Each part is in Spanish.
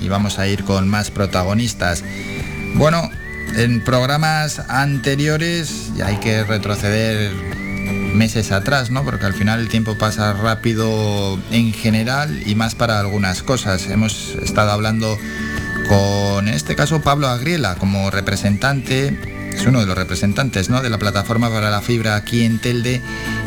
y vamos a ir con más protagonistas. Bueno, en programas anteriores ya hay que retroceder meses atrás, ¿no? Porque al final el tiempo pasa rápido en general y más para algunas cosas. Hemos estado hablando con, en este caso, Pablo Agriela como representante, es uno de los representantes, ¿no? De la plataforma para la fibra aquí en Telde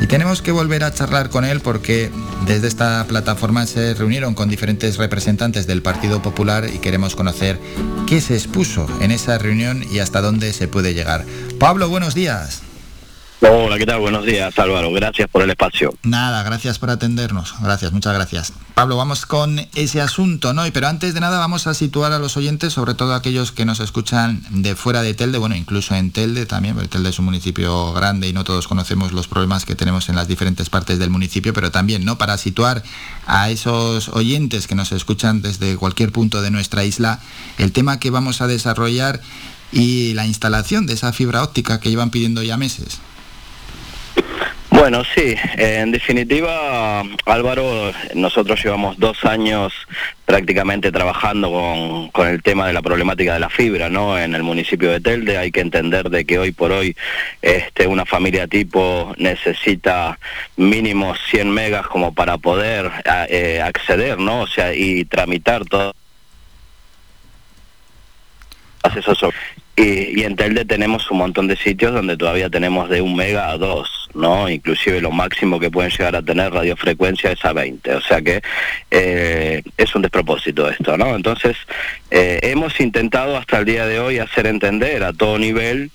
y tenemos que volver a charlar con él porque desde esta plataforma se reunieron con diferentes representantes del Partido Popular y queremos conocer qué se expuso en esa reunión y hasta dónde se puede llegar. Pablo, buenos días. Hola, ¿qué tal? Buenos días, Álvaro. Gracias por el espacio. Nada, gracias por atendernos. Gracias, muchas gracias. Pablo, vamos con ese asunto, ¿no? Pero antes de nada vamos a situar a los oyentes, sobre todo aquellos que nos escuchan de fuera de Telde, bueno, incluso en Telde también, porque Telde es un municipio grande y no todos conocemos los problemas que tenemos en las diferentes partes del municipio, pero también, ¿no? Para situar a esos oyentes que nos escuchan desde cualquier punto de nuestra isla, el tema que vamos a desarrollar y la instalación de esa fibra óptica que llevan pidiendo ya meses. Bueno, sí, en definitiva, Álvaro, nosotros llevamos dos años prácticamente trabajando con, el tema de la problemática de la fibra, ¿no? En el municipio de Telde hay que entender de que hoy por hoy este, una familia tipo necesita mínimo 100 megas como para poder eh, acceder, ¿no? O sea, y tramitar todo y, en Telde tenemos un montón de sitios donde todavía tenemos de un mega a dos, ¿no? Inclusive lo máximo que pueden llegar a tener radiofrecuencia es a 20. O sea que eh, es un despropósito esto, ¿no? Entonces, eh, hemos intentado hasta el día de hoy hacer entender a todo nivel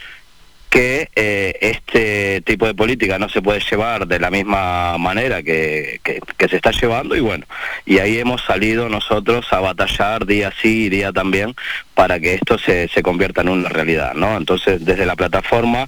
que eh, este tipo de política no se puede llevar de la misma manera que, que, se está llevando y bueno, y ahí hemos salido nosotros a batallar día sí y día también para que esto se, se convierta en una realidad, ¿no? Entonces, desde la plataforma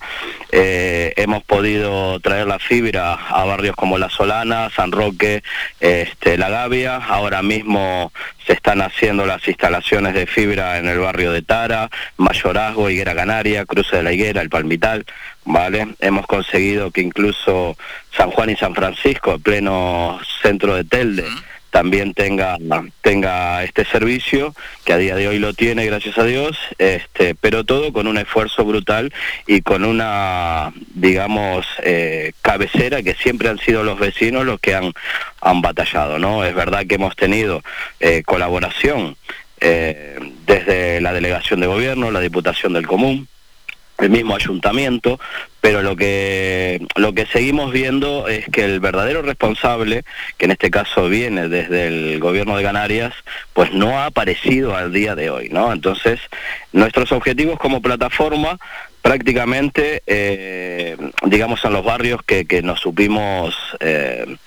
eh, hemos podido traer la fibra a barrios como La Solana, San Roque, este, La Gavia, ahora mismo se están haciendo las instalaciones de fibra en el barrio de Tara, Mayorazgo, Higuera Canaria, Cruce de la Higuera, El Palmital, ¿vale? Hemos conseguido que incluso San Juan y San Francisco, el pleno centro de Telde, también tenga tenga este servicio que a día de hoy lo tiene gracias a Dios este pero todo con un esfuerzo brutal y con una digamos eh, cabecera que siempre han sido los vecinos los que han han batallado no es verdad que hemos tenido eh, colaboración eh, desde la delegación de gobierno la diputación del común el mismo ayuntamiento, pero lo que lo que seguimos viendo es que el verdadero responsable, que en este caso viene desde el gobierno de Canarias, pues no ha aparecido al día de hoy, ¿no? Entonces, nuestros objetivos como plataforma prácticamente, eh, digamos, en los barrios que, que nos supimos eh,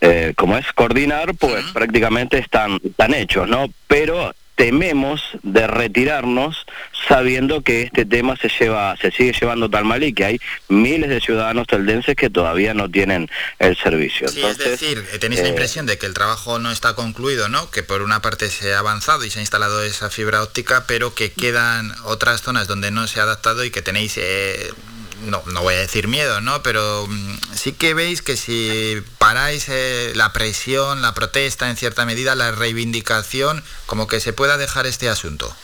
eh, como es coordinar, pues prácticamente están, están hechos, ¿no? Pero tememos de retirarnos sabiendo que este tema se lleva se sigue llevando tan mal y que hay miles de ciudadanos teldenses que todavía no tienen el servicio. Sí, es decir, eh, tenéis la eh, impresión de que el trabajo no está concluido, ¿no? Que por una parte se ha avanzado y se ha instalado esa fibra óptica, pero que quedan otras zonas donde no se ha adaptado y que tenéis eh, no, no voy a decir miedo, ¿no? Pero mm, sí que veis que si paráis eh, la presión, la protesta, en cierta medida, la reivindicación, como que se pueda dejar este asunto.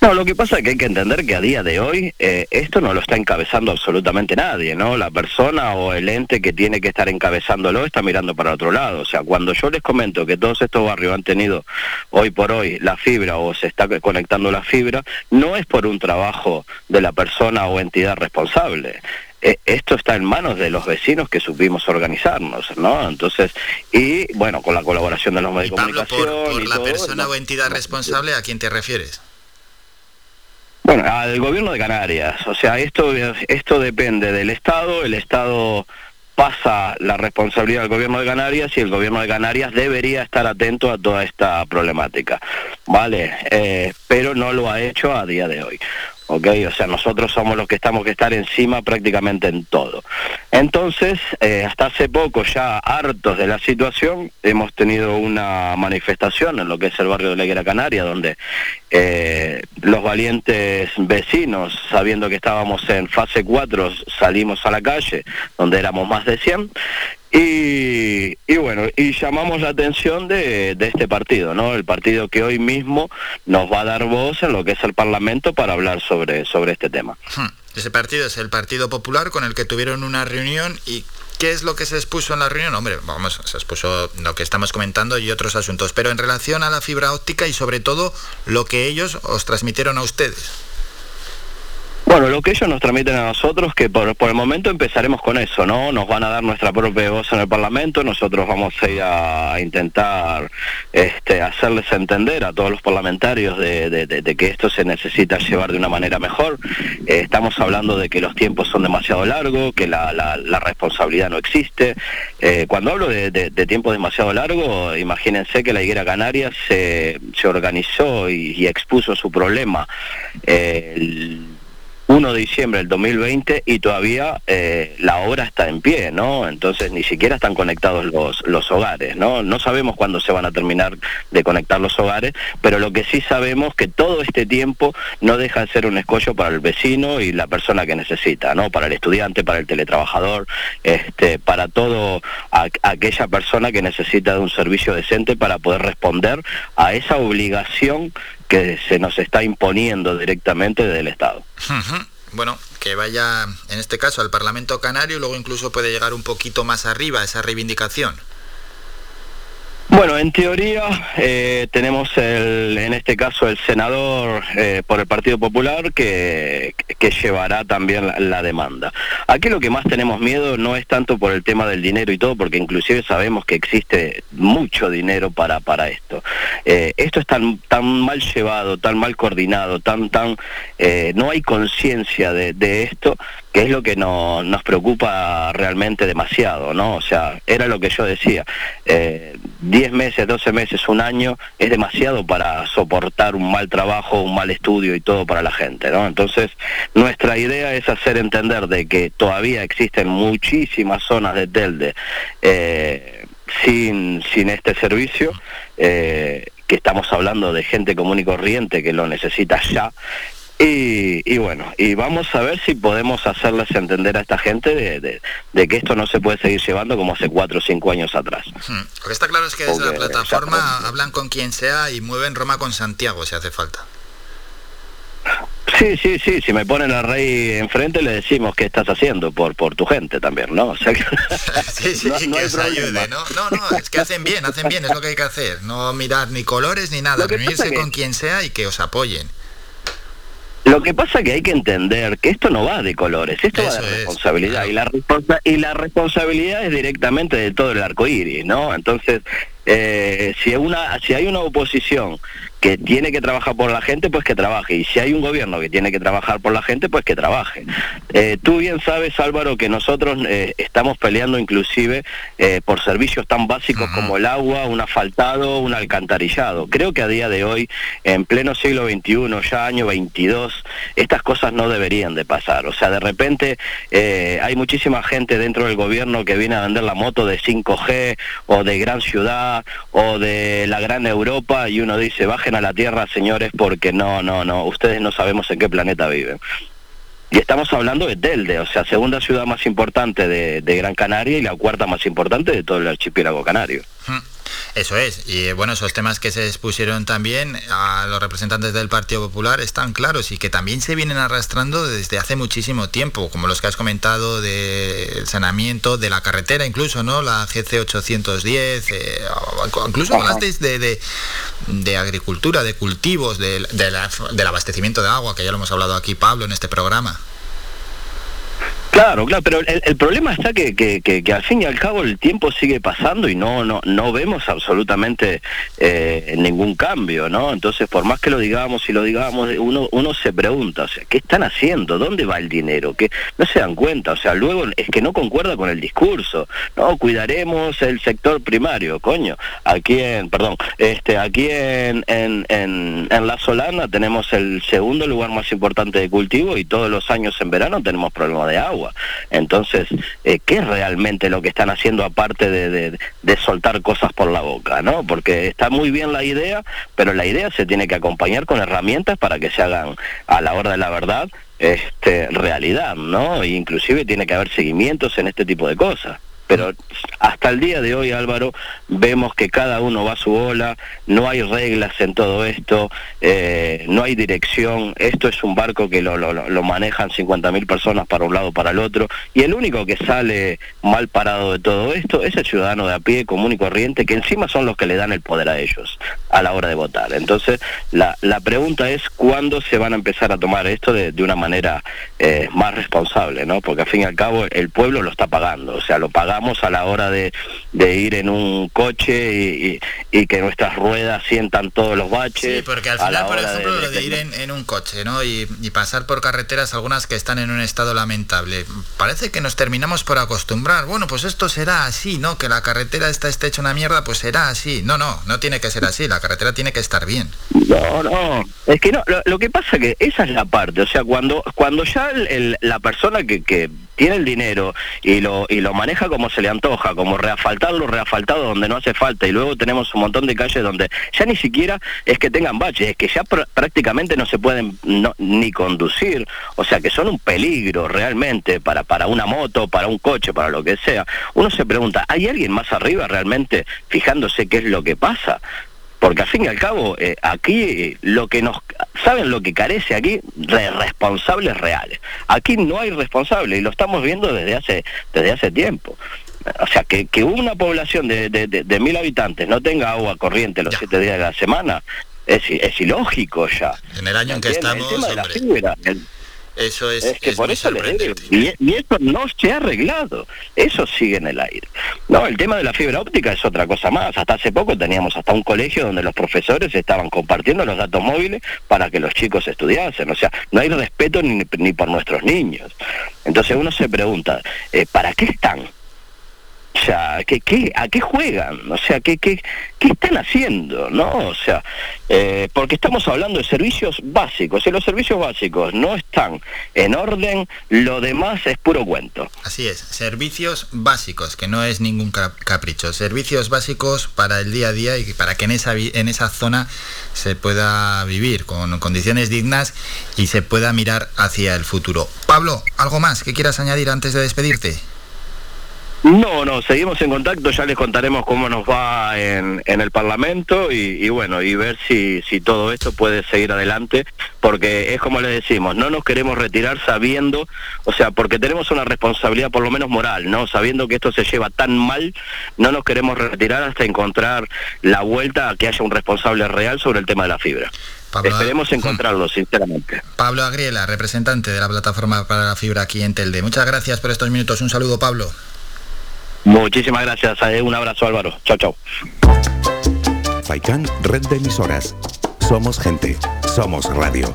No, lo que pasa es que hay que entender que a día de hoy eh, esto no lo está encabezando absolutamente nadie, ¿no? La persona o el ente que tiene que estar encabezándolo está mirando para otro lado. O sea, cuando yo les comento que todos estos barrios han tenido hoy por hoy la fibra o se está conectando la fibra, no es por un trabajo de la persona o entidad responsable e, esto está en manos de los vecinos que supimos organizarnos, ¿no? Entonces, y bueno, con la colaboración de los medios de comunicación. Por, la persona o entidad responsable, ¿a quién te refieres? Bueno, al gobierno de Canarias. O sea, esto, esto depende del Estado. El Estado pasa la responsabilidad al gobierno de Canarias y el gobierno de Canarias debería estar atento a toda esta problemática, ¿vale? Eh, pero no lo ha hecho a día de hoy. ¿Ok? O sea, nosotros somos los que estamos que estar encima prácticamente en todo. Entonces, eh, hasta hace poco, ya hartos de la situación, hemos tenido una manifestación en lo que es el barrio de Leguera Canaria, donde eh, los valientes vecinos, sabiendo que estábamos en fase 4, salimos a la calle, donde éramos más de 100, Y, y, bueno, y llamamos la atención de, este partido, ¿no? El partido que hoy mismo nos va a dar voz en lo que es el Parlamento para hablar sobre, sobre este tema. Hmm. Ese partido es el Partido Popular con el que tuvieron una reunión y ¿Qué es lo que se expuso en la reunión? Hombre, vamos, se expuso lo que estamos comentando y otros asuntos, pero en relación a la fibra óptica y sobre todo lo que ellos os transmitieron a ustedes. Bueno, lo que ellos nos transmiten a nosotros, que por, el momento empezaremos con eso, ¿no? Nos van a dar nuestra propia voz en el Parlamento, nosotros vamos a ir a, intentar este, hacerles entender a todos los parlamentarios de, que esto se necesita llevar de una manera mejor. Eh, estamos hablando de que los tiempos son demasiado largos, que la, responsabilidad no existe. Eh, cuando hablo de, tiempo demasiado largo, imagínense que la Higuera Canaria se, se organizó y, expuso su problema. Eh, 1 de diciembre del 2020 y todavía eh, la obra está en pie, ¿no? Entonces ni siquiera están conectados los, los hogares, ¿no? No sabemos cuándo se van a terminar de conectar los hogares, pero lo que sí sabemos que todo este tiempo no deja de ser un escollo para el vecino y la persona que necesita, ¿no? Para el estudiante, para el teletrabajador, este, para todo aquella persona que necesita de un servicio decente para poder responder a esa obligación que se nos está imponiendo directamente desde el Estado. Bueno, que vaya en este caso al Parlamento Canario y luego incluso puede llegar un poquito más arriba esa reivindicación. Bueno, en teoría eh, tenemos el, en este caso el senador eh, por el Partido Popular que, que llevará también la, demanda. Aquí lo que más tenemos miedo no es tanto por el tema del dinero y todo, porque inclusive sabemos que existe mucho dinero para, para esto. Eh, esto es tan, tan mal llevado, tan mal coordinado, tan, tan, no hay conciencia de, de esto que es lo que no, nos preocupa realmente demasiado, ¿no? O sea, era lo que yo decía, eh, 10 meses, 12 meses, un año es demasiado para soportar un mal trabajo, un mal estudio y todo para la gente, ¿no? Entonces, nuestra idea es hacer entender de que todavía existen muchísimas zonas de Telde eh, sin, sin este servicio, eh, que estamos hablando de gente común y corriente que lo necesita ya, y, bueno, y vamos a ver si podemos hacerles entender a esta gente de, que esto no se puede seguir llevando como hace cuatro o cinco años atrás. Lo que está claro es que desde la plataforma hablan con quien sea y mueven Roma con Santiago si hace falta. Sí, sí, sí, si me ponen a Rey enfrente le decimos qué estás haciendo por por tu gente también, ¿no? O sea que... sí, sí, que os ayude, ¿no? No, no, es que hacen bien, hacen bien, es lo que hay que hacer, no mirar ni colores ni nada, reunirse con quien sea y que os apoyen. Lo que pasa es que hay que entender que esto no va de colores, esto va de responsabilidad y la y la responsabilidad es directamente de todo el arco iris, ¿no? Entonces, eh, si una si hay una oposición que tiene que trabajar por la gente, pues que trabaje. Y si hay un gobierno que tiene que trabajar por la gente, pues que trabaje. Eh, tú bien sabes, Álvaro, que nosotros eh, estamos peleando inclusive eh, por servicios tan básicos como el agua, un asfaltado, un alcantarillado. Creo que a día de hoy, en pleno siglo XXI, ya año 22, estas cosas no deberían de pasar. O sea, de repente hay muchísima gente dentro del gobierno que viene a vender la moto de 5G o de gran ciudad o de la gran Europa y uno dice, bajen a la Tierra, señores, porque no, no, no, ustedes no sabemos en qué planeta viven. Y estamos hablando de Telde, o sea, segunda ciudad más importante de, Gran Canaria y la cuarta más importante de todo el archipiélago canario. Hmm. Eso es, y bueno, esos temas que se expusieron también a los representantes del Partido Popular están claros y que también se vienen arrastrando desde hace muchísimo tiempo, como los que has comentado del saneamiento de la carretera, incluso, ¿no? La GC 810, eh, incluso hablasteis de, de, agricultura, de cultivos, de, del abastecimiento de agua, que ya lo hemos hablado aquí, Pablo, en este programa. Claro, claro, pero el, problema está que, al fin y al cabo el tiempo sigue pasando y no no no vemos absolutamente eh, ningún cambio, ¿no? Entonces, por más que lo digamos y lo digamos, uno uno se pregunta, o sea, ¿qué están haciendo? ¿Dónde va el dinero? Que no se dan cuenta, o sea, luego es que no concuerda con el discurso. No, cuidaremos el sector primario, coño. Aquí en, perdón, este aquí en en, en, en La Solana tenemos el segundo lugar más importante de cultivo y todos los años en verano tenemos problemas de agua. Entonces, eh, ¿qué es realmente lo que están haciendo aparte de, soltar cosas por la boca? ¿no? Porque está muy bien la idea, pero la idea se tiene que acompañar con herramientas para que se hagan a la hora de la verdad este, realidad, ¿no? E inclusive tiene que haber seguimientos en este tipo de cosas pero hasta el día de hoy, Álvaro, vemos que cada uno va a su bola, no hay reglas en todo esto, eh, no hay dirección, esto es un barco que lo, lo, lo manejan 50.000 personas para un lado para el otro, y el único que sale mal parado de todo esto es el ciudadano de a pie, común y corriente, que encima son los que le dan el poder a ellos a la hora de votar. Entonces, la, la pregunta es cuándo se van a empezar a tomar esto de, de una manera eh, más responsable, ¿no? Porque al fin y al cabo el pueblo lo está pagando, o sea, lo pagamos a la hora de, de ir en un coche y, y, y, que nuestras ruedas sientan todos los baches. Sí, porque al final, por ejemplo, de, lo de ir en, en, un coche, ¿no? Y, y pasar por carreteras, algunas que están en un estado lamentable, parece que nos terminamos por acostumbrar. Bueno, pues esto será así, ¿no? Que la carretera está, está hecha una mierda, pues será así. No, no, no tiene que ser así. La carretera tiene que estar bien. No, no. Es que no. Lo, lo que pasa que esa es la parte. O sea, cuando cuando ya el, el, la persona que, que tiene el dinero y lo, y lo maneja como se le antoja, como reasfaltarlo, reasfaltado donde no hace falta, y luego tenemos un montón de calles donde ya ni siquiera es que tengan baches, es que ya pr prácticamente no se pueden no, ni conducir, o sea que son un peligro realmente para, para una moto, para un coche, para lo que sea. Uno se pregunta, ¿hay alguien más arriba realmente fijándose qué es lo que pasa? Porque al fin y al cabo eh, aquí eh, lo que nos saben lo que carece aquí de responsables reales. Aquí no hay responsable y lo estamos viendo desde hace desde hace tiempo. O sea que, que una población de, de, de, de, mil habitantes no tenga agua corriente los ya. siete días de la semana es, es ilógico ya. En el año en que estamos el tema de la fibra, el, eso es, es que es por eso digo, y, y, eso no se ha arreglado, eso sigue en el aire. No, el tema de la fibra óptica es otra cosa más. Hasta hace poco teníamos hasta un colegio donde los profesores estaban compartiendo los datos móviles para que los chicos estudiasen. O sea, no hay respeto ni, ni por nuestros niños. Entonces uno se pregunta, eh, ¿para qué están? O sea, ¿qué, qué, ¿a qué juegan? O sea, ¿qué, qué, qué están haciendo? ¿No? O sea, eh, porque estamos hablando de servicios básicos. Si los servicios básicos no están en orden, lo demás es puro cuento. Así es, servicios básicos, que no es ningún capricho. Servicios básicos para el día a día y para que en esa, en esa zona se pueda vivir con condiciones dignas y se pueda mirar hacia el futuro. Pablo, ¿algo más que quieras añadir antes de despedirte? No, no, seguimos en contacto, ya les contaremos cómo nos va en, en el Parlamento y, y, bueno, y ver si, si todo esto puede seguir adelante, porque es como les decimos, no nos queremos retirar sabiendo, o sea, porque tenemos una responsabilidad por lo menos moral, ¿no? Sabiendo que esto se lleva tan mal, no nos queremos retirar hasta encontrar la vuelta a que haya un responsable real sobre el tema de la fibra. Pablo, Esperemos encontrarlo, sinceramente. Pablo Agriela, representante de la plataforma para la fibra aquí en Telde. Muchas gracias por estos minutos. Un saludo, Pablo. Muchísimas gracias. Un abrazo, Álvaro. Chao, chao. Faikan, red de emisoras. Somos gente. Somos radio.